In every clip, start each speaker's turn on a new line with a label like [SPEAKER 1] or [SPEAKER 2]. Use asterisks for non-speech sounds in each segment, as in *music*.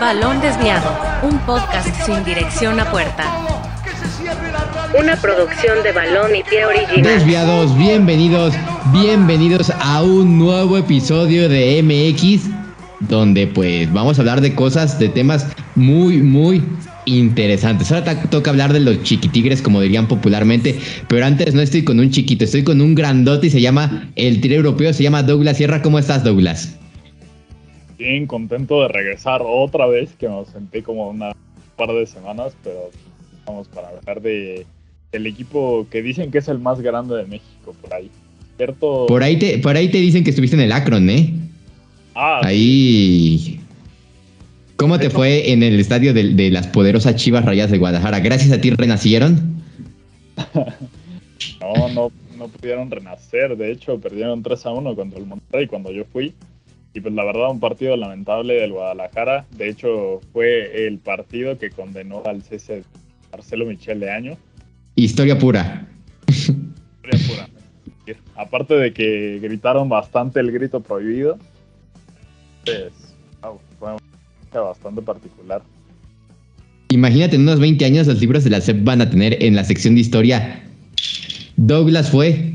[SPEAKER 1] Balón Desviado, un podcast sin dirección a puerta. Una producción de Balón y Pie Original.
[SPEAKER 2] Desviados, bienvenidos, bienvenidos a un nuevo episodio de MX, donde pues vamos a hablar de cosas, de temas muy, muy interesantes. Ahora toca hablar de los chiquitigres, como dirían popularmente, pero antes no estoy con un chiquito, estoy con un grandote y se llama, el tigre europeo se llama Douglas Sierra. ¿Cómo estás, Douglas?
[SPEAKER 3] Bien, contento de regresar otra vez, que me senté como una par de semanas, pero vamos para hablar de el equipo que dicen que es el más grande de México, por ahí. ¿Cierto?
[SPEAKER 2] Por ahí te, por ahí te dicen que estuviste en el Akron, ¿eh?
[SPEAKER 3] Ah,
[SPEAKER 2] ahí. ¿Cómo te fue en el estadio de, las poderosas Chivas Rayas de Guadalajara? ¿Gracias a ti renacieron? *laughs*
[SPEAKER 3] no, no, no pudieron renacer. De hecho, perdieron 3 a 1 contra el Monterrey cuando yo fui. Y pues la verdad, un partido lamentable del Guadalajara. De hecho, fue el partido que condenó al cese Marcelo Michel de año.
[SPEAKER 2] Historia pura.
[SPEAKER 3] Historia pura. Aparte de que gritaron bastante el grito prohibido, pues fue bastante particular.
[SPEAKER 2] Imagínate, en unos 20 años los libros de la SEP van a tener en la sección de historia. Douglas fue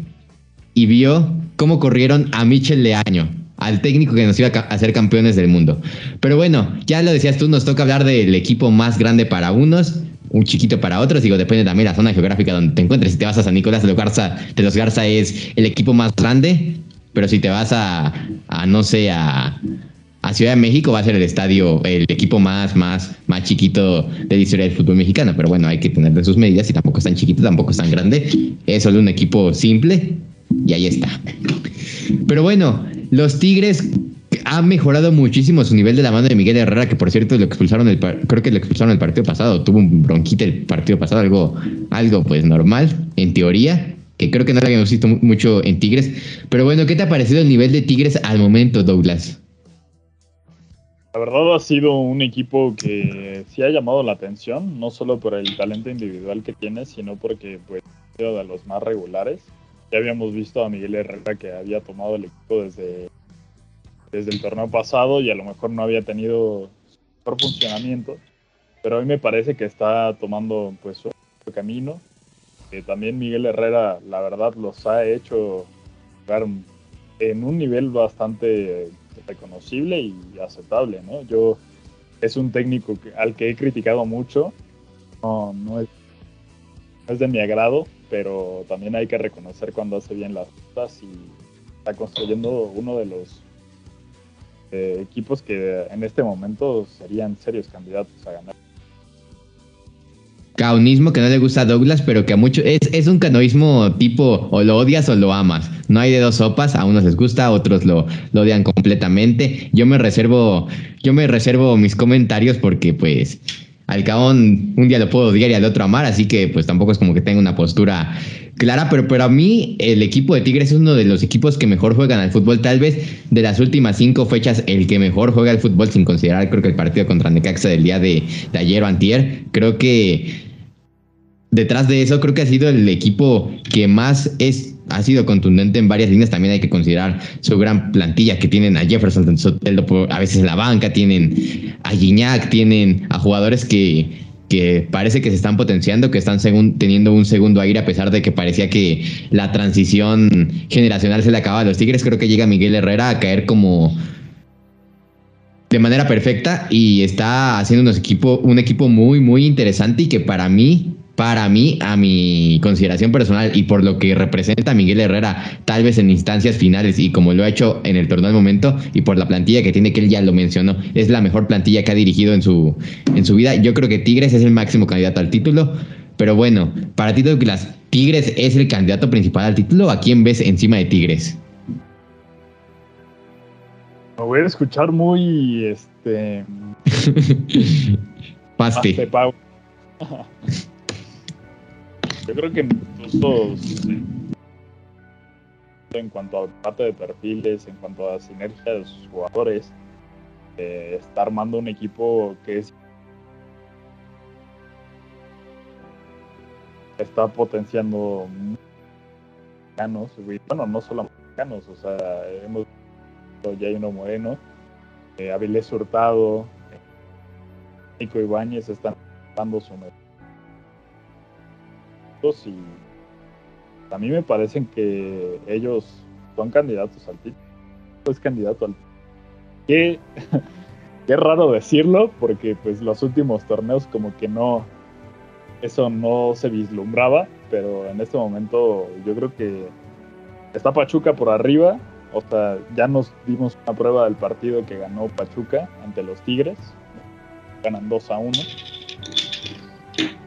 [SPEAKER 2] y vio cómo corrieron a Michel Leaño al técnico que nos iba a hacer campeones del mundo. Pero bueno, ya lo decías tú, nos toca hablar del equipo más grande para unos, un chiquito para otros, digo, depende también de la zona geográfica donde te encuentres. Si te vas a San Nicolás de los Garza, de los Garza es el equipo más grande, pero si te vas a, a no sé, a, a Ciudad de México va a ser el estadio, el equipo más, más, más chiquito de la historia del fútbol mexicano. Pero bueno, hay que tener sus medidas y tampoco es tan chiquito, tampoco es tan grande. Es solo un equipo simple y ahí está. Pero bueno, los Tigres han mejorado muchísimo su nivel de la mano de Miguel Herrera, que por cierto lo expulsaron el creo que lo expulsaron el partido pasado, tuvo un bronquite el partido pasado, algo, algo pues normal, en teoría, que creo que no lo habíamos visto mucho en Tigres. Pero bueno, ¿qué te ha parecido el nivel de Tigres al momento, Douglas?
[SPEAKER 3] La verdad ha sido un equipo que sí ha llamado la atención, no solo por el talento individual que tiene, sino porque pues ha sido de los más regulares ya habíamos visto a Miguel Herrera que había tomado el equipo desde, desde el torneo pasado y a lo mejor no había tenido mejor funcionamiento, pero hoy me parece que está tomando pues su camino. que también Miguel Herrera, la verdad, los ha hecho jugar en un nivel bastante reconocible y aceptable, ¿no? Yo es un técnico al que he criticado mucho, no, no, es, no es de mi agrado, pero también hay que reconocer cuando hace bien las cosas y está construyendo uno de los eh, equipos que en este momento serían serios candidatos a ganar.
[SPEAKER 2] Caunismo que no le gusta a Douglas, pero que a muchos es, un canoísmo tipo o lo odias o lo amas. No hay de dos sopas, a unos les gusta, a otros lo, lo odian completamente. Yo me reservo, yo me reservo mis comentarios porque pues al cabo un día lo puedo odiar y al otro amar, así que pues tampoco es como que tenga una postura clara, pero, pero a mí el equipo de Tigres es uno de los equipos que mejor juegan al fútbol, tal vez de las últimas cinco fechas el que mejor juega al fútbol sin considerar creo que el partido contra Necaxa del día de, de ayer o antier, creo que detrás de eso creo que ha sido el equipo que más es ha sido contundente en varias líneas. También hay que considerar su gran plantilla que tienen a Jefferson a veces en la banca, tienen a Gignac, tienen a jugadores que, que parece que se están potenciando, que están teniendo un segundo aire a pesar de que parecía que la transición generacional se le acababa a los Tigres. Creo que llega Miguel Herrera a caer como de manera perfecta y está haciendo equipo, un equipo muy, muy interesante y que para mí para mí, a mi consideración personal y por lo que representa Miguel Herrera, tal vez en instancias finales y como lo ha hecho en el torneo al momento y por la plantilla que tiene, que él ya lo mencionó, es la mejor plantilla que ha dirigido en su, en su vida. Yo creo que Tigres es el máximo candidato al título, pero bueno, para ti, las ¿Tigres es el candidato principal al título? ¿A quién ves encima de Tigres?
[SPEAKER 3] Me voy a escuchar muy, este... *laughs*
[SPEAKER 2] Paste. *laughs*
[SPEAKER 3] Yo creo que incluso en cuanto a parte de perfiles, en cuanto a sinergia de sus jugadores, eh, está armando un equipo que es está potenciando mexicanos, bueno, no solo mexicanos, o sea, hemos Jaino Moreno, eh, Avilés Hurtado, Nico Ibáñez están dando su y a mí me parecen que ellos son candidatos al título. Es candidato al Qué, *laughs* qué raro decirlo, porque pues los últimos torneos como que no, eso no se vislumbraba, pero en este momento yo creo que está Pachuca por arriba, o sea, ya nos dimos una prueba del partido que ganó Pachuca ante los Tigres, ganan 2 a 1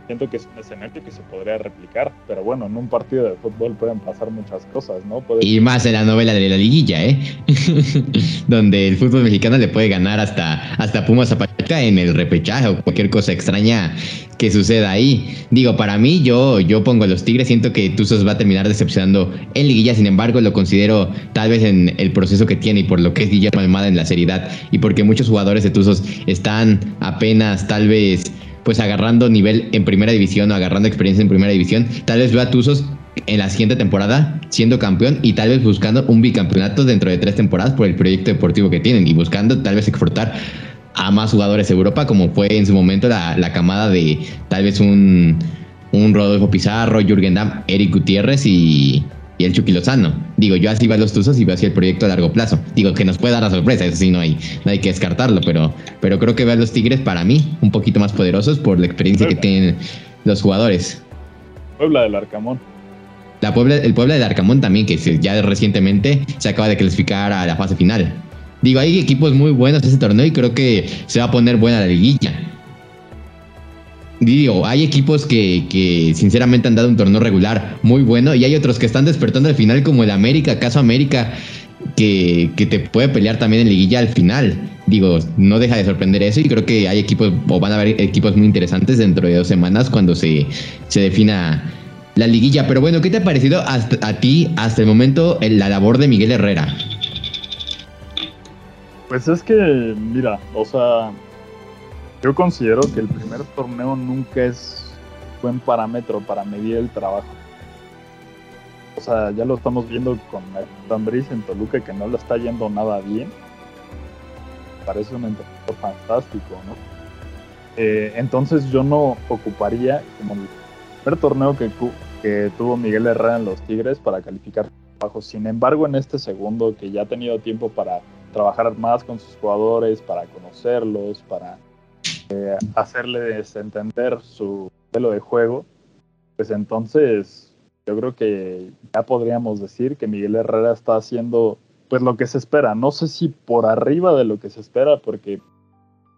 [SPEAKER 3] siento que es un escenario que se podría replicar, pero bueno, en un partido de fútbol pueden pasar muchas cosas, ¿no?
[SPEAKER 2] Y más en la novela de la liguilla, ¿eh? *laughs* Donde el fútbol mexicano le puede ganar hasta, hasta Pumas a Pachuca en el repechaje o cualquier cosa extraña que suceda ahí. Digo, para mí, yo, yo pongo a los Tigres, siento que Tuzos va a terminar decepcionando en liguilla, sin embargo, lo considero tal vez en el proceso que tiene y por lo que es Guillermo Almada en la seriedad y porque muchos jugadores de Tuzos están apenas tal vez pues agarrando nivel en primera división o agarrando experiencia en primera división, tal vez vea a Tuzos en la siguiente temporada siendo campeón y tal vez buscando un bicampeonato dentro de tres temporadas por el proyecto deportivo que tienen y buscando tal vez exportar a más jugadores a Europa como fue en su momento la, la camada de tal vez un, un Rodolfo Pizarro, Jürgen Damm, Eric Gutiérrez y, y el Chucky Lozano. Digo, yo así va los Tuzos y veo así el proyecto a largo plazo. Digo, que nos puede dar la sorpresa, eso sí, no hay, no hay que descartarlo, pero, pero creo que veo a los Tigres para mí un poquito más poderosos por la experiencia que tienen los jugadores.
[SPEAKER 3] Puebla del Arcamón.
[SPEAKER 2] La Puebla, el Puebla del Arcamón también, que ya recientemente se acaba de clasificar a la fase final. Digo, hay equipos muy buenos en ese torneo y creo que se va a poner buena la liguilla. Digo, hay equipos que, sinceramente han dado un torneo regular muy bueno y hay otros que están despertando al final como el América, caso América, que, te puede pelear también en liguilla al final. Digo, no deja de sorprender eso y creo que hay equipos o van a haber equipos muy interesantes dentro de dos semanas cuando se, se defina la liguilla. Pero bueno, ¿qué te ha parecido a ti hasta el momento la labor de Miguel Herrera?
[SPEAKER 3] Pues es que, mira, o sea, yo considero que el primer torneo nunca es buen parámetro para medir el trabajo. O sea, ya lo estamos viendo con Tambris en Toluca que no lo está yendo nada bien. Parece un entrenador fantástico, ¿no? Eh, entonces yo no ocuparía como el primer torneo que, que tuvo Miguel Herrera en los Tigres para calificar trabajo. Sin embargo, en este segundo que ya ha tenido tiempo para trabajar más con sus jugadores, para conocerlos, para eh, hacerles entender su modelo de juego, pues entonces yo creo que ya podríamos decir que Miguel Herrera está haciendo pues lo que se espera. No sé si por arriba de lo que se espera, porque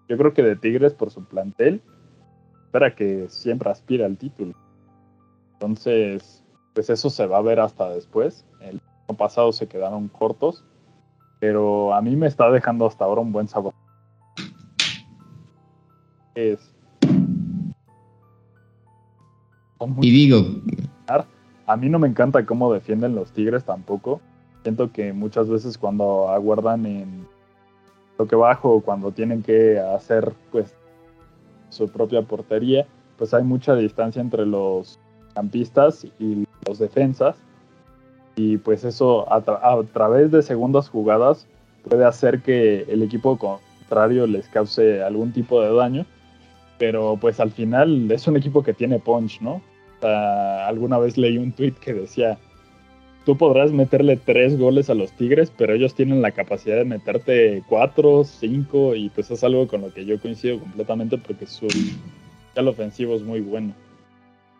[SPEAKER 3] yo creo que de Tigres por su plantel espera que siempre aspira al título. Entonces, pues eso se va a ver hasta después. El año pasado se quedaron cortos, pero a mí me está dejando hasta ahora un buen sabor es.
[SPEAKER 2] Y digo.
[SPEAKER 3] A mí no me encanta cómo defienden los Tigres tampoco. Siento que muchas veces cuando aguardan en lo que bajo, cuando tienen que hacer pues su propia portería, pues hay mucha distancia entre los campistas y los defensas. Y pues eso a, a través de segundas jugadas puede hacer que el equipo contrario les cause algún tipo de daño pero pues al final es un equipo que tiene punch, ¿no? alguna vez leí un tweet que decía, tú podrás meterle tres goles a los Tigres, pero ellos tienen la capacidad de meterte cuatro, cinco, y pues es algo con lo que yo coincido completamente porque su el ofensivo es muy bueno.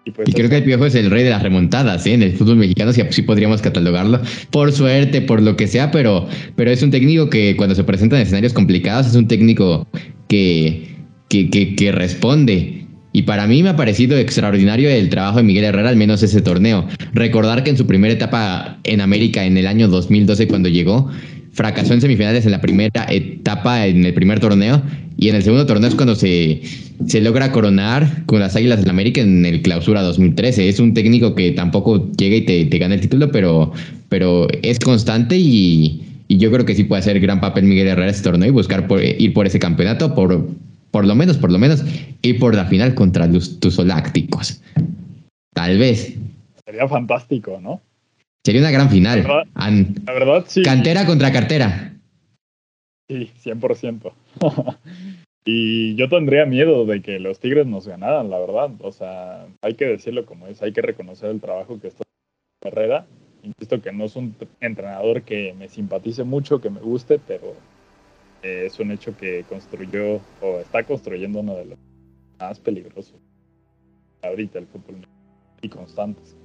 [SPEAKER 2] Y, pues creo que el Piojo es el rey de las remontadas, ¿eh? En el fútbol mexicano sí, sí, podríamos catalogarlo. Por suerte, por lo que sea, pero, pero es un técnico que cuando se presenta en escenarios complicados es un técnico que, que, responde. Y para mí me ha parecido extraordinario el trabajo de Miguel Herrera, al menos ese torneo. Recordar que en su primera etapa en América, en el año 2012, cuando llegó, fracasó en semifinales en la primera etapa, en el primer torneo, y en el segundo torneo es cuando se, logra coronar con las Águilas del América en el clausura 2013. Es un técnico que tampoco llega y te, gana el título, pero, es constante y, yo creo que sí puede hacer gran papel Miguel Herrera ese torneo y buscar ir por ese campeonato, por lo menos, por lo menos, y por la final contra los Tusolácticos. Tal vez.
[SPEAKER 3] Sería fantástico, ¿no?
[SPEAKER 2] Sería una gran final.
[SPEAKER 3] La verdad, sí.
[SPEAKER 2] Cantera contra cartera.
[SPEAKER 3] Sí, 100%. *laughs* Y yo tendría miedo de que los Tigres nos ganaran, la verdad. O sea, hay que decirlo como es, hay que reconocer el trabajo que está Herrera. Insisto que no es un entrenador que me simpatice mucho, que me guste, pero eh, es un hecho que construyó o está construyendo uno de los más peligrosos ahorita el fútbol y constantes.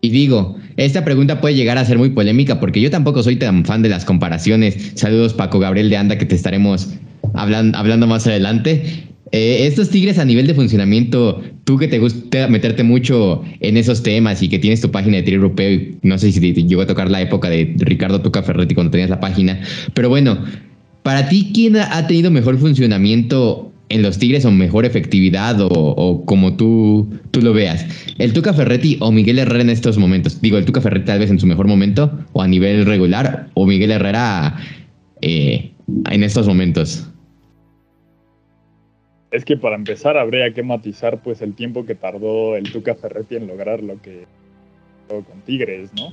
[SPEAKER 2] Y digo, esta pregunta puede llegar a ser muy polémica porque yo tampoco soy tan fan de las comparaciones. Saludos Paco Gabriel de Anda que te estaremos hablando, hablando más adelante. Eh, estos Tigres a nivel de funcionamiento, tú que te gusta meterte mucho en esos temas y que tienes tu página de Tigre Europeo, y no sé si te, llegó a tocar la época de Ricardo Tuca Ferretti cuando tenías la página, pero bueno, para ti, ¿quién ha tenido mejor funcionamiento en los Tigres o mejor efectividad o, como tú, tú lo veas? ¿El Tuca Ferretti o Miguel Herrera en estos momentos? Digo, el Tuca Ferretti tal vez en su mejor momento o a nivel regular o Miguel Herrera eh, en estos momentos.
[SPEAKER 3] Es que para empezar habría que matizar pues el tiempo que tardó el Tuca Ferretti en lograr lo que con Tigres, ¿no?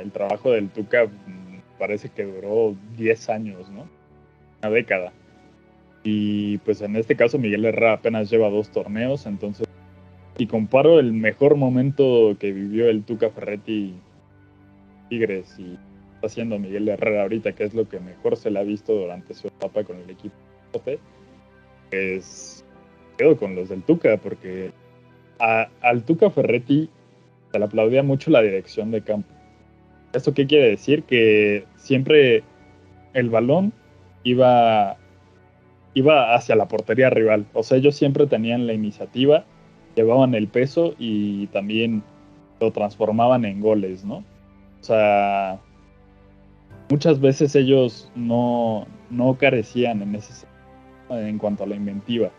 [SPEAKER 3] el trabajo del Tuca mm, parece que duró 10 años, ¿no? Una década. Y pues en este caso Miguel Herrera apenas lleva dos torneos, entonces y comparo el mejor momento que vivió el Tuca Ferretti Tigres y está haciendo Miguel Herrera ahorita, que es lo que mejor se le ha visto durante su etapa con el equipo pues quedo con los del Tuca, porque al Tuca Ferretti se le aplaudía mucho la dirección de campo. ¿Esto qué quiere decir? Que siempre el balón iba, iba hacia la portería rival. O sea, ellos siempre tenían la iniciativa, llevaban el peso y también lo transformaban en goles, ¿no? O sea, muchas veces ellos no, no carecían en ese sentido en cuanto a la inventiva.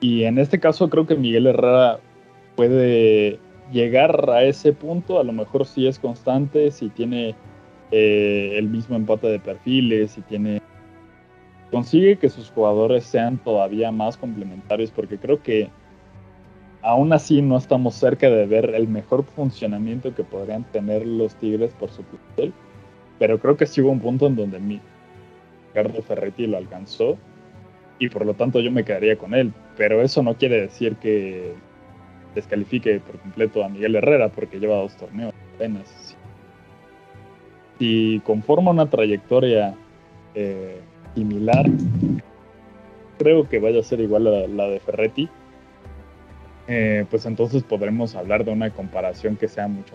[SPEAKER 3] Y en este caso creo que Miguel Herrera puede llegar a ese punto, a lo mejor si es constante, si tiene eh, el mismo empate de perfiles, si tiene consigue que sus jugadores sean todavía más complementarios, porque creo que aún así no estamos cerca de ver el mejor funcionamiento que podrían tener los Tigres por su plantel, pero creo que sí hubo un punto en donde mi Ricardo Ferretti lo alcanzó y por lo tanto yo me quedaría con él. Pero eso no quiere decir que descalifique por completo a Miguel Herrera porque lleva dos torneos apenas. Si conforma una trayectoria eh, similar, creo que vaya a ser igual a la de Ferretti, eh, pues entonces podremos hablar de una comparación que sea mucho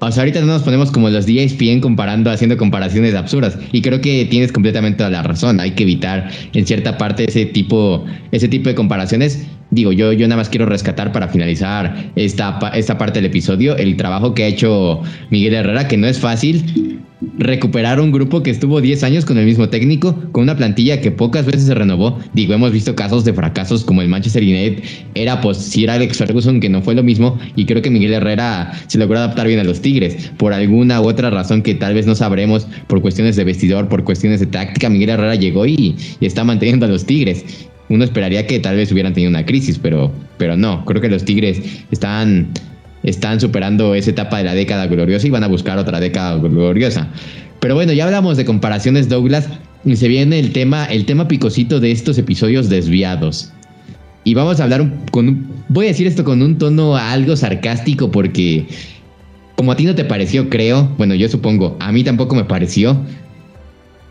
[SPEAKER 2] o sea, ahorita no nos ponemos como los ESPN comparando, haciendo comparaciones absurdas. Y creo que tienes completamente la razón. Hay que evitar en cierta parte ese tipo, ese tipo de comparaciones. Digo, yo, yo nada más quiero rescatar para finalizar esta, esta parte del episodio el trabajo que ha hecho Miguel Herrera, que no es fácil recuperar un grupo que estuvo 10 años con el mismo técnico, con una plantilla que pocas veces se renovó. Digo, hemos visto casos de fracasos como el Manchester United, era pues si era Alex Ferguson, que no fue lo mismo, y creo que Miguel Herrera se logró adaptar bien a los Tigres, por alguna u otra razón que tal vez no sabremos, por cuestiones de vestidor, por cuestiones de táctica, Miguel Herrera llegó y, y está manteniendo a los Tigres. Uno esperaría que tal vez hubieran tenido una crisis, pero, pero no, creo que los Tigres están están superando esa etapa de la década gloriosa y van a buscar otra década gloriosa. Pero bueno, ya hablamos de comparaciones, Douglas, y se viene el tema, el tema picosito de estos episodios desviados. Y vamos a hablar con voy a decir esto con un tono algo sarcástico porque como a ti no te pareció, creo, bueno, yo supongo, a mí tampoco me pareció.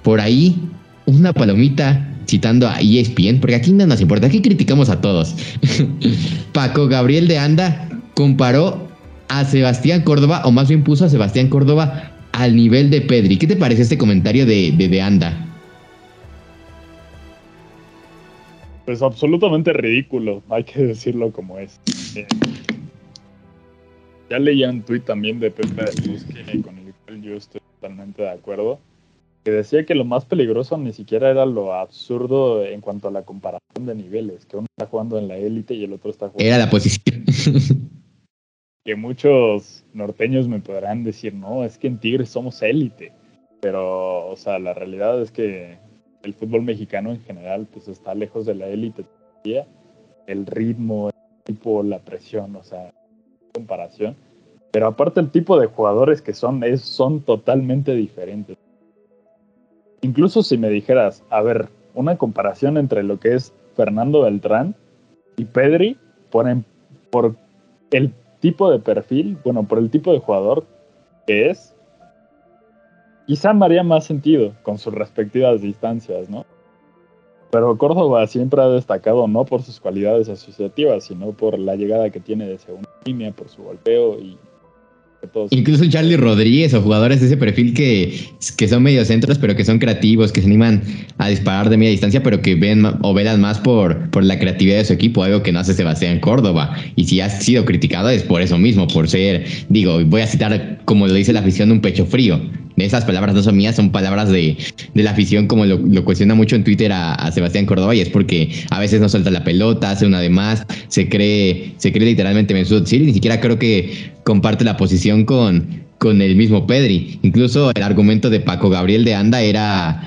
[SPEAKER 2] Por ahí una palomita citando a ESPN, porque aquí no nos importa, aquí criticamos a todos. *laughs* Paco Gabriel de Anda comparó a Sebastián Córdoba, o más bien puso a Sebastián Córdoba al nivel de Pedri. ¿Qué te parece este comentario de, de, Anda?
[SPEAKER 3] Pues absolutamente ridículo, hay que decirlo como es. Eh, ya leía un tuit también de Pepe de con el cual yo estoy totalmente de acuerdo, que decía que lo más peligroso ni siquiera era lo absurdo en cuanto a la comparación de niveles, que uno está jugando en la élite y el otro está jugando...
[SPEAKER 2] Era la posición.
[SPEAKER 3] que muchos norteños me podrán decir, no, es que en Tigres somos élite. Pero, o sea, la realidad es que el fútbol mexicano en general, pues está lejos de la élite todavía. El ritmo, el tipo, la presión, o sea, comparación. Pero aparte el tipo de jugadores que son, es, son totalmente diferentes. Incluso si me dijeras, a ver, una comparación entre lo que es Fernando Beltrán y Pedri por, por el tipo de perfil, bueno, por el tipo de jugador que es, quizá me haría más sentido con sus respectivas distancias, ¿no? Pero Córdoba siempre ha destacado no por sus cualidades asociativas, sino por la llegada que tiene de segunda línea, por su golpeo y
[SPEAKER 2] Incluso Charlie Rodríguez o jugadores de ese perfil que, que son mediocentros, pero que son creativos, que se animan a disparar de media distancia, pero que ven o velan más por, por la creatividad de su equipo, algo que no hace Sebastián Córdoba. Y si ha sido criticado es por eso mismo, por ser, digo, voy a citar como lo dice la afición, un pecho frío. Esas palabras no son mías, son palabras de, la afición, como lo, cuestiona mucho en Twitter a, Sebastián Córdoba, y es porque a veces no suelta la pelota, hace una de más, se cree, se cree literalmente Mesut Özil, ni siquiera creo que comparte la posición con, con el mismo Pedri. Incluso el argumento de Paco Gabriel de Anda era,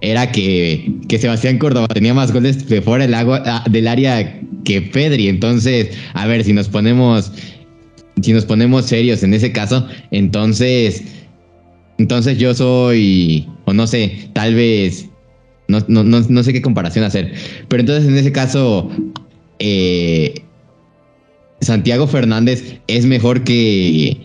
[SPEAKER 2] era que, que Sebastián Córdoba tenía más goles de fuera del, agua, del área que Pedri. Entonces, a ver, si nos ponemos, si nos ponemos serios en ese caso, entonces entonces yo soy, o no sé, tal vez, no, no, no, sé qué comparación hacer. Pero entonces en ese caso, eh, Santiago Fernández es mejor que,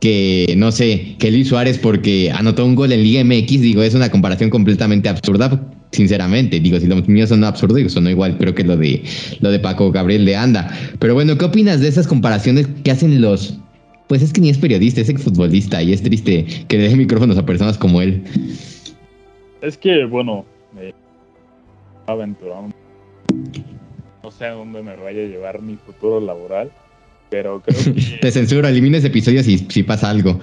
[SPEAKER 2] que, no sé, que Luis Suárez porque anotó un gol en Liga MX. Digo, es una comparación completamente absurda, sinceramente. Digo, si los míos son absurdos, digo, son igual, creo que lo de, lo de Paco Gabriel de Anda. Pero bueno, ¿qué opinas de esas comparaciones que hacen los pues es que ni es periodista, es exfutbolista y es triste que dé micrófonos a personas como él.
[SPEAKER 3] Es que, bueno, me aventurado. No sé a dónde me vaya a llevar mi futuro laboral, pero creo *laughs* que.
[SPEAKER 2] Te censuro, elimina ese episodio si, si pasa algo.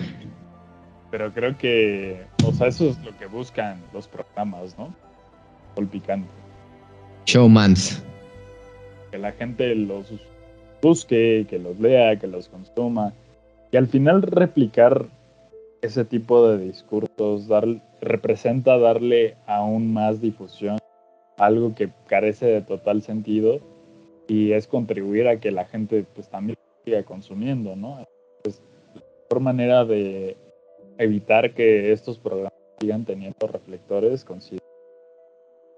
[SPEAKER 3] Pero creo que, o sea, eso es lo que buscan los programas, ¿no? El picante.
[SPEAKER 2] Showmans.
[SPEAKER 3] Que la gente los busque, que los lea, que los consuma. Y al final replicar ese tipo de discursos dar, representa darle aún más difusión algo que carece de total sentido y es contribuir a que la gente pues también siga consumiendo, ¿no? La mejor manera de evitar que estos programas sigan teniendo reflectores considerar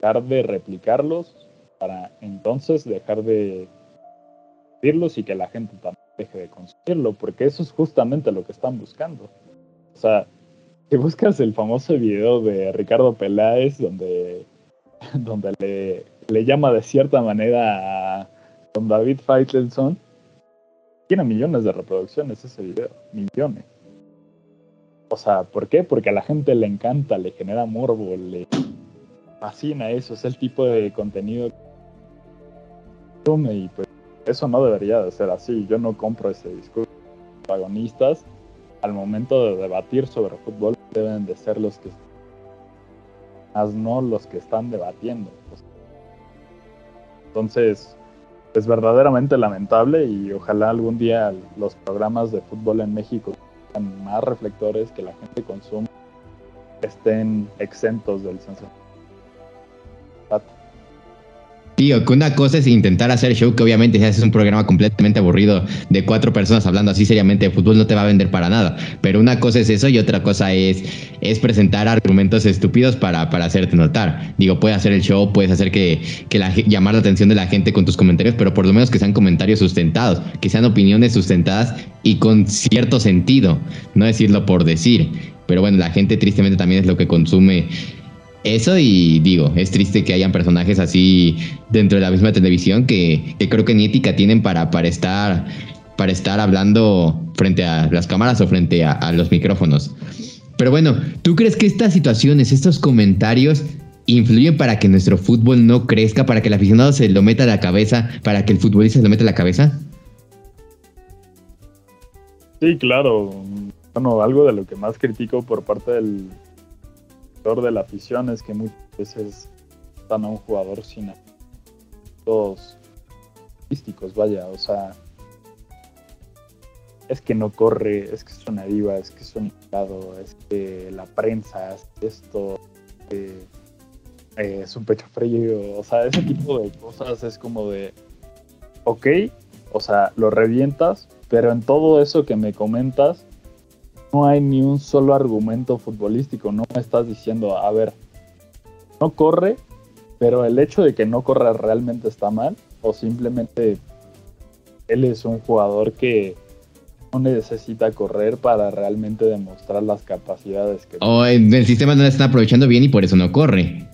[SPEAKER 3] dejar de replicarlos para entonces dejar de verlos y que la gente también deje de consumirlo, porque eso es justamente lo que están buscando. O sea, si buscas el famoso video de Ricardo Peláez, donde, *laughs* donde le, le llama de cierta manera a don David Feitelson, tiene millones de reproducciones ese video, millones. O sea, ¿por qué? Porque a la gente le encanta, le genera morbo, le fascina eso, es el tipo de contenido que y pues eso no debería de ser así. Yo no compro ese discurso. Los protagonistas, al momento de debatir sobre fútbol, deben de ser los que más no los que están debatiendo. Entonces, es verdaderamente lamentable y ojalá algún día los programas de fútbol en México sean más reflectores que la gente consume estén exentos del censo.
[SPEAKER 2] Tío, que una cosa es intentar hacer show, que obviamente si haces un programa completamente aburrido de cuatro personas hablando así seriamente de fútbol no te va a vender para nada. Pero una cosa es eso y otra cosa es, es presentar argumentos estúpidos para, para hacerte notar. Digo, puedes hacer el show, puedes hacer que, que la, llamar la atención de la gente con tus comentarios, pero por lo menos que sean comentarios sustentados, que sean opiniones sustentadas y con cierto sentido, no decirlo por decir. Pero bueno, la gente tristemente también es lo que consume eso y digo, es triste que hayan personajes así dentro de la misma televisión que, creo que ni ética tienen para, para, estar, para estar hablando frente a las cámaras o frente a, los micrófonos. Pero bueno, ¿tú crees que estas situaciones, estos comentarios influyen para que nuestro fútbol no crezca, para que el aficionado se lo meta a la cabeza, para que el futbolista se lo meta a la cabeza?
[SPEAKER 3] Sí, claro. Bueno, algo de lo que más critico por parte del de la afición es que muchas veces están a un jugador sin todos artísticos, vaya, o sea, es que no corre, es que es una diva, es que es un invitado, es que la prensa, es esto, eh, es un pecho frío, o sea, ese tipo de cosas es como de, ok, o sea, lo revientas, Pero en todo eso que me comentas, no hay ni un solo argumento futbolístico. No me estás diciendo, a ver, no corre, pero el hecho de que no corra realmente está mal, o simplemente él es un jugador que no necesita correr para realmente demostrar las capacidades que
[SPEAKER 2] O el sistema no la está aprovechando bien y por eso no corre.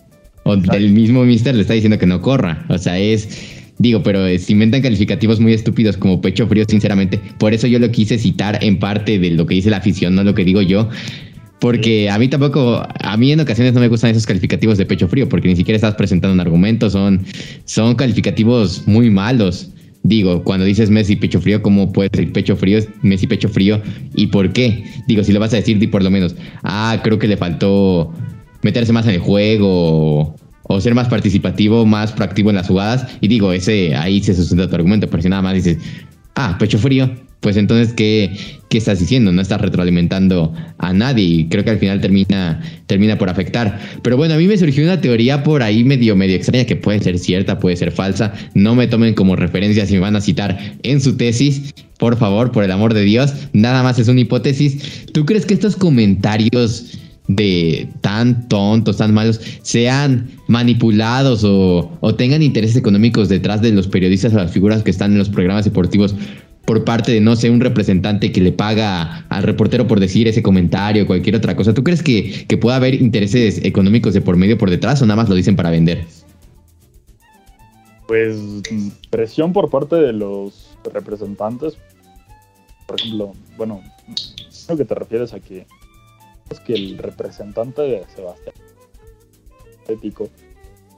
[SPEAKER 2] O el mismo mister le está diciendo que no corra. O sea, es. Digo, pero se inventan calificativos muy estúpidos como pecho frío, sinceramente. Por eso yo lo quise citar en parte de lo que dice la afición, no lo que digo yo. Porque a mí tampoco, a mí en ocasiones no me gustan esos calificativos de pecho frío, porque ni siquiera estás presentando un argumento, son, son calificativos muy malos. Digo, cuando dices Messi pecho frío, ¿cómo puede ser pecho frío? Messi pecho frío. ¿Y por qué? Digo, si lo vas a decir, di por lo menos. Ah, creo que le faltó meterse más en el juego o, ser más participativo, más proactivo en las jugadas. Y digo, ese ahí se sustenta tu argumento, pero si nada más dices, ah, pecho frío, pues entonces, ¿qué, ¿qué, estás diciendo? No estás retroalimentando a nadie y creo que al final termina, termina por afectar. Pero bueno, a mí me surgió una teoría por ahí medio, medio extraña que puede ser cierta, puede ser falsa. No me tomen como referencia si me van a citar en su tesis. Por favor, por el amor de Dios, nada más es una hipótesis. ¿Tú crees que estos comentarios de tan tontos, tan malos, sean manipulados o, o tengan intereses económicos detrás de los periodistas o las figuras que están en los programas deportivos por parte de, no sé, un representante que le paga al reportero por decir ese comentario o cualquier otra cosa. ¿Tú crees que, que pueda haber intereses económicos de por medio por detrás o nada más lo dicen para vender?
[SPEAKER 3] Pues presión por parte de los representantes. Por ejemplo, bueno, lo que te refieres a que que el representante de Sebastián ético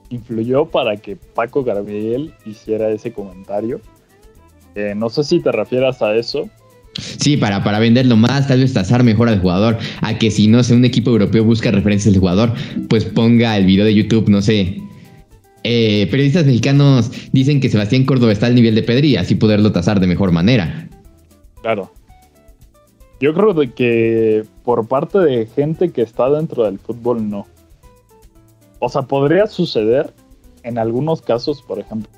[SPEAKER 3] influyó para que Paco Gabriel hiciera ese comentario eh, no sé si te refieras a eso.
[SPEAKER 2] Sí, para, para venderlo más, tal vez tasar mejor al jugador. A que si no sé, un equipo europeo busca referencias del jugador, pues ponga el video de YouTube, no sé. Eh, periodistas mexicanos dicen que Sebastián Córdoba está al nivel de Pedri, así poderlo tasar de mejor manera.
[SPEAKER 3] Claro. Yo creo que por parte de gente que está dentro del fútbol, no. O sea, podría suceder en algunos casos, por ejemplo,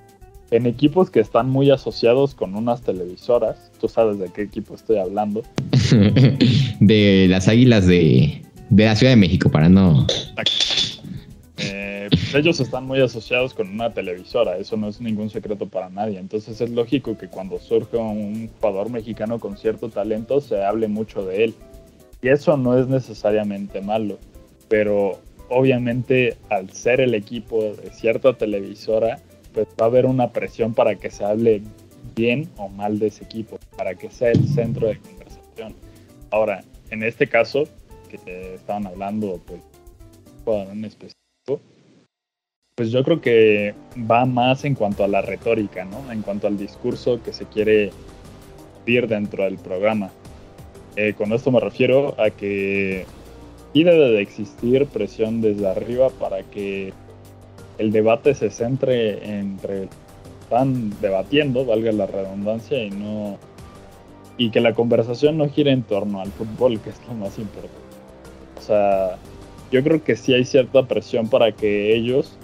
[SPEAKER 3] en equipos que están muy asociados con unas televisoras. Tú sabes de qué equipo estoy hablando. *laughs*
[SPEAKER 2] de las águilas de, la Ciudad de México, para no.
[SPEAKER 3] Eh, pues ellos están muy asociados con una televisora, eso no es ningún secreto para nadie. Entonces es lógico que cuando surge un jugador mexicano con cierto talento se hable mucho de él. Y eso no es necesariamente malo, pero obviamente al ser el equipo de cierta televisora, pues va a haber una presión para que se hable bien o mal de ese equipo, para que sea el centro de conversación. Ahora, en este caso, que estaban hablando, pues, en específico, pues yo creo que va más en cuanto a la retórica, ¿no? En cuanto al discurso que se quiere ir dentro del programa. Eh, con esto me refiero a que sí debe de existir presión desde arriba para que el debate se centre entre están debatiendo, valga la redundancia, y no y que la conversación no gire en torno al fútbol, que es lo más importante. O sea, yo creo que sí hay cierta presión para que ellos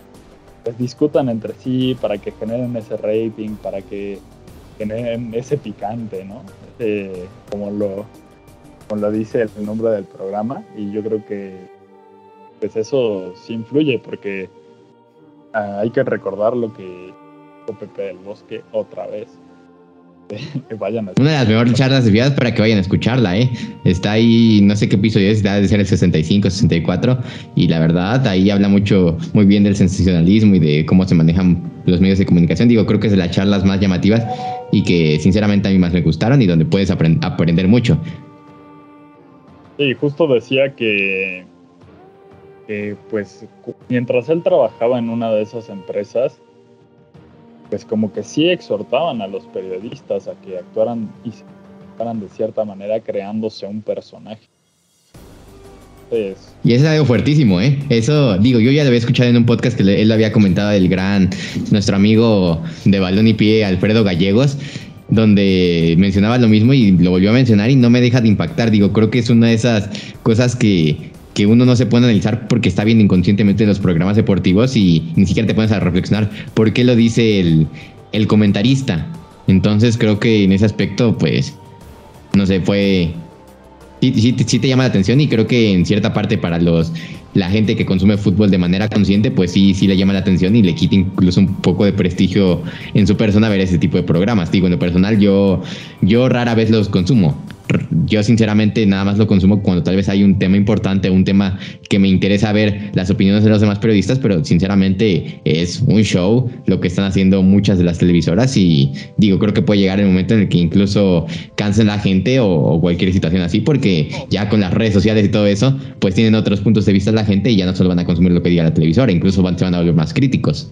[SPEAKER 3] pues, discutan entre sí, para que generen ese rating, para que generen ese picante, ¿no? como lo como lo dice el nombre del programa y yo creo que pues eso sí influye porque Ah, hay que recordar lo que Pepe del Bosque otra vez. *laughs*
[SPEAKER 2] vayan Una de las mejores charlas de vidas para que vayan a escucharla, ¿eh? Está ahí, no sé qué episodio es, debe ser el 65, 64, y la verdad, ahí habla mucho, muy bien del sensacionalismo y de cómo se manejan los medios de comunicación. Digo, creo que es de las charlas más llamativas y que sinceramente a mí más me gustaron y donde puedes aprender mucho.
[SPEAKER 3] Sí, justo decía que pues mientras él trabajaba en una de esas empresas, pues como que sí exhortaban a los periodistas a que actuaran y se actuaran de cierta manera creándose un personaje.
[SPEAKER 2] y eso es algo fuertísimo, ¿eh? Eso, digo, yo ya lo había escuchado en un podcast que él había comentado del gran, nuestro amigo de balón y pie, Alfredo Gallegos, donde mencionaba lo mismo y lo volvió a mencionar y no me deja de impactar. Digo, creo que es una de esas cosas que que uno no se puede analizar porque está viendo inconscientemente en los programas deportivos y ni siquiera te pones a reflexionar por qué lo dice el, comentarista. Entonces creo que en ese aspecto, pues, no sé, fue sí, sí, te llama la atención y creo que en cierta parte para los la gente que consume fútbol de manera consciente, pues sí, sí le llama la atención y le quita incluso un poco de prestigio en su persona ver ese tipo de programas. Digo, en lo personal yo, yo rara vez los consumo yo sinceramente nada más lo consumo cuando tal vez hay un tema importante, un tema que me interesa ver las opiniones de los demás periodistas, pero sinceramente es un show lo que están haciendo muchas de las televisoras y digo, creo que puede llegar el momento en el que incluso cansen la gente o, cualquier situación así, porque ya con las redes sociales y todo eso, pues tienen otros puntos de vista la gente y ya no solo van a consumir lo que diga la televisora, incluso van, se van a volver más críticos.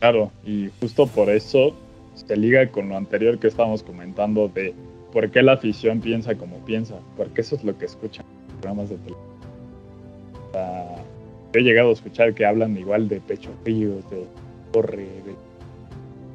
[SPEAKER 3] Claro, y justo por eso se liga con lo anterior que estábamos comentando de por qué la afición piensa como piensa, porque eso es lo que escuchan los programas de televisión. he llegado a escuchar que hablan igual de pecho frío, de torre, de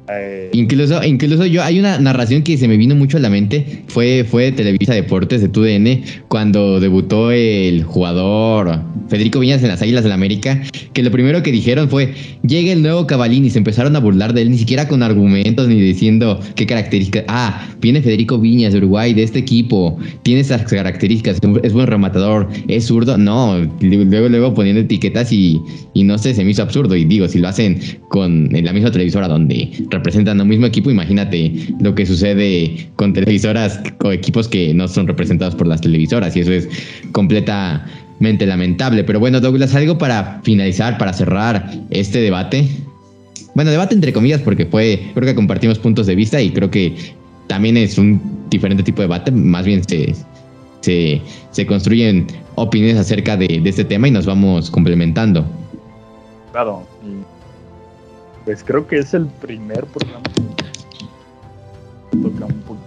[SPEAKER 2] eh, incluso, incluso yo, hay una narración que se me vino mucho a la mente, fue, fue de Televisa Deportes, de TUDN, cuando debutó el jugador Federico Viñas en las Águilas del la América, que lo primero que dijeron fue, llega el nuevo Cabalín y se empezaron a burlar de él, ni siquiera con argumentos ni diciendo qué características, ah, viene Federico Viñas de Uruguay, de este equipo, tiene esas características, es buen rematador, es zurdo, no, luego, luego poniendo etiquetas y, y no sé, se me hizo absurdo, y digo, si lo hacen con en la misma televisora donde representan al mismo equipo, imagínate lo que sucede con televisoras o equipos que no son representados por las televisoras y eso es completamente lamentable. Pero bueno, Douglas, algo para finalizar, para cerrar este debate. Bueno, debate entre comillas porque fue, creo que compartimos puntos de vista y creo que también es un diferente tipo de debate, más bien se, se, se construyen opiniones acerca de, de este tema y nos vamos complementando.
[SPEAKER 3] Claro, pues creo que es el primer programa que toca un poco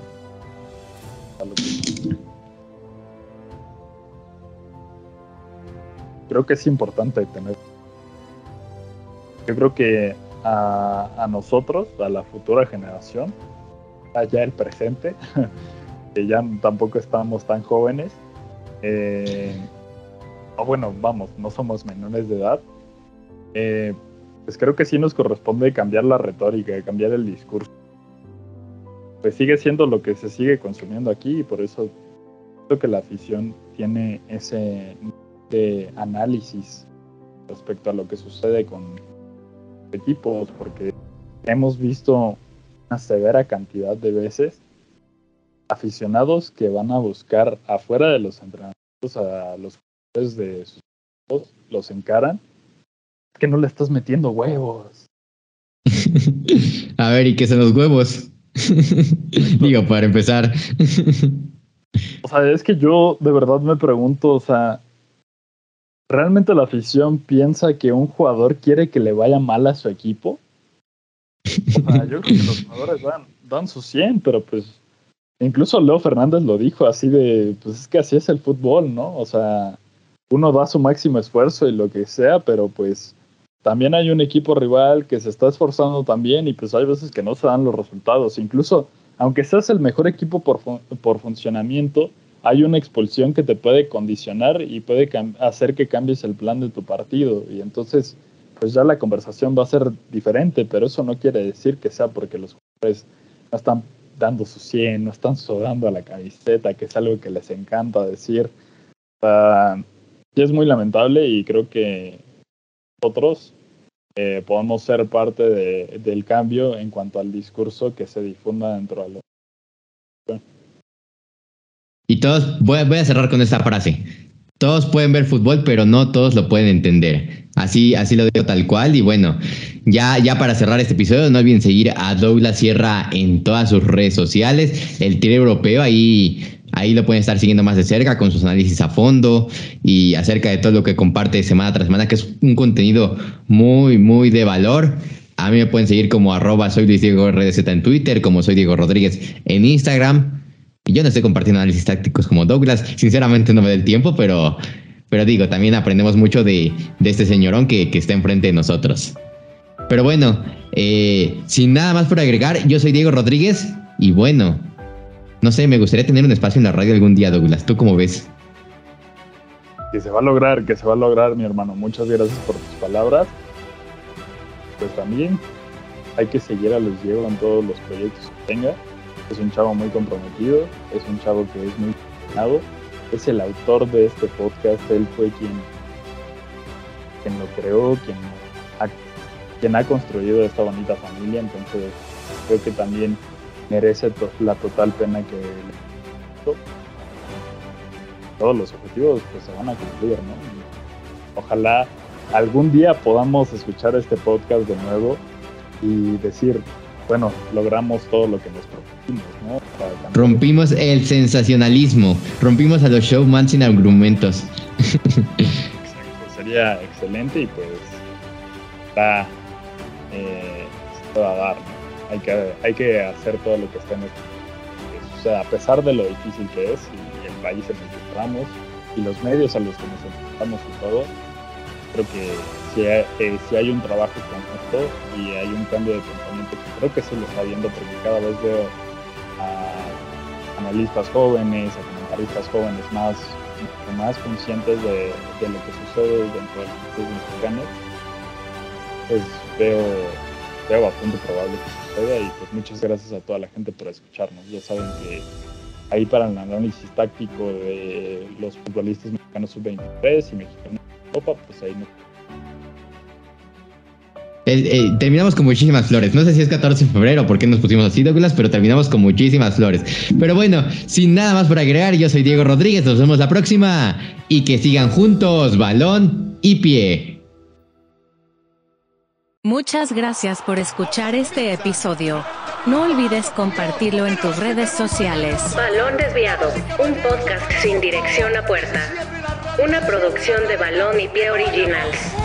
[SPEAKER 3] creo que es importante tener yo creo que a, nosotros a la futura generación allá el presente *laughs* que ya tampoco estamos tan jóvenes eh, o bueno vamos no somos menores de edad eh, pues creo que sí nos corresponde cambiar la retórica, cambiar el discurso. Pues sigue siendo lo que se sigue consumiendo aquí y por eso creo que la afición tiene ese de análisis respecto a lo que sucede con equipos, porque hemos visto una severa cantidad de veces aficionados que van a buscar afuera de los entrenamientos a los jugadores de sus equipos, los encaran que no le estás metiendo huevos. *laughs*
[SPEAKER 2] A ver, ¿y qué son los huevos? *laughs* Digo, para empezar.
[SPEAKER 3] o sea, es que yo de verdad me pregunto, o sea, ¿realmente la afición piensa que un jugador quiere que le vaya mal a su equipo? O sea, yo creo que los *laughs* jugadores dan, dan su 100, pero pues incluso Leo Fernández lo dijo así de, pues es que así es el fútbol, ¿no? O sea, uno da su máximo esfuerzo y lo que sea, pero pues también hay un equipo rival que se está esforzando también y pues hay veces que no se dan los resultados. Incluso, aunque seas el mejor equipo por, por funcionamiento, hay una expulsión que te puede condicionar y puede hacer que cambies el plan de tu partido. Y entonces, pues ya la conversación va a ser diferente, pero eso no quiere decir que sea porque los jugadores no están dando su 100, no están sudando a la camiseta, que es algo que les encanta decir. y es muy lamentable y creo que nosotros eh, ser parte del cambio en cuanto al discurso que se difunda dentro de los...
[SPEAKER 2] Y todos, voy a, cerrar con esta frase. Todos pueden ver fútbol, pero no todos lo pueden entender. Así, así lo digo tal cual. Y bueno, ya, ya para cerrar este episodio, no olviden seguir a Douglas Sierra en todas sus redes sociales. El Tiro Europeo, ahí Ahí lo pueden estar siguiendo más de cerca con sus análisis a fondo y acerca de todo lo que comparte semana tras semana, que es un contenido muy, muy de valor. A mí me pueden seguir como arroba soy Luis Diego RDZ en Twitter, como soy Diego Rodríguez en Instagram. Y yo no estoy compartiendo análisis tácticos como Douglas. Sinceramente no me da el tiempo, pero, pero digo, también aprendemos mucho de, este señorón que, que, está enfrente de nosotros. Pero bueno, eh, sin nada más por agregar, yo soy Diego Rodríguez y bueno, no sé, me gustaría tener un espacio en la radio algún día, Douglas. ¿Tú cómo ves?
[SPEAKER 3] Que se va a lograr, que se va a lograr, mi hermano. Muchas gracias por tus palabras. Pues también hay que seguir a los Diego en todos los proyectos que tenga. Es un chavo muy comprometido, es un chavo que es muy fascinado, es el autor de este podcast, él fue quien, quien lo creó, quien ha, quien ha construido esta bonita familia, entonces creo que también merece la total pena que todos los objetivos pues, se van a cumplir, ¿no? Ojalá algún día podamos escuchar este podcast de nuevo y decir, bueno, logramos todo lo que nos propusimos, ¿no?
[SPEAKER 2] Rompimos el sensacionalismo, rompimos a los showman sin argumentos.
[SPEAKER 3] Exacto, sería excelente y pues está, eh, se va a dar, hay, que, hay que hacer todo lo que esté en nuestro O sea, a pesar de lo difícil que es y el país en el que estamos y los medios a los que nos enfrentamos y todo, creo que si hay, eh, si hay un trabajo conjunto y hay un cambio de pensamiento, creo que se lo está viendo porque cada vez veo a analistas jóvenes, a comentaristas jóvenes más, más conscientes de, lo que sucede dentro de los mexicanos, pues veo, bastante probable que suceda y pues muchas gracias a toda la gente por escucharnos. Ya saben que ahí para el análisis táctico de los futbolistas mexicanos sub-23 y mexicanos Copa, pues ahí.
[SPEAKER 2] Eh, eh, terminamos con muchísimas flores. No sé si es 14 de febrero porque nos pusimos así, Douglas, pero terminamos con muchísimas flores. Pero bueno, sin nada más por agregar, yo soy Diego Rodríguez. Nos vemos la próxima. Y que sigan juntos, balón y pie.
[SPEAKER 1] Muchas gracias por escuchar este episodio. No olvides compartirlo en tus redes sociales. Balón Desviado, un podcast sin dirección a puerta. Una producción de balón y pie originals.